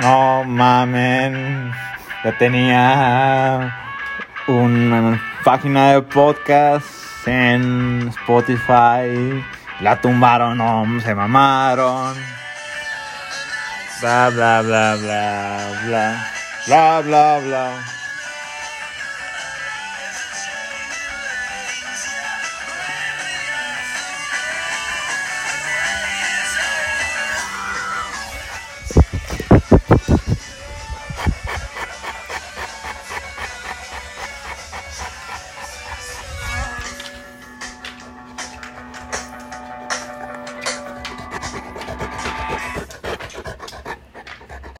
No mamen. Yo tenía una página de podcast en Spotify. La tumbaron, no, se mamaron. Bla bla bla bla bla. Bla bla bla.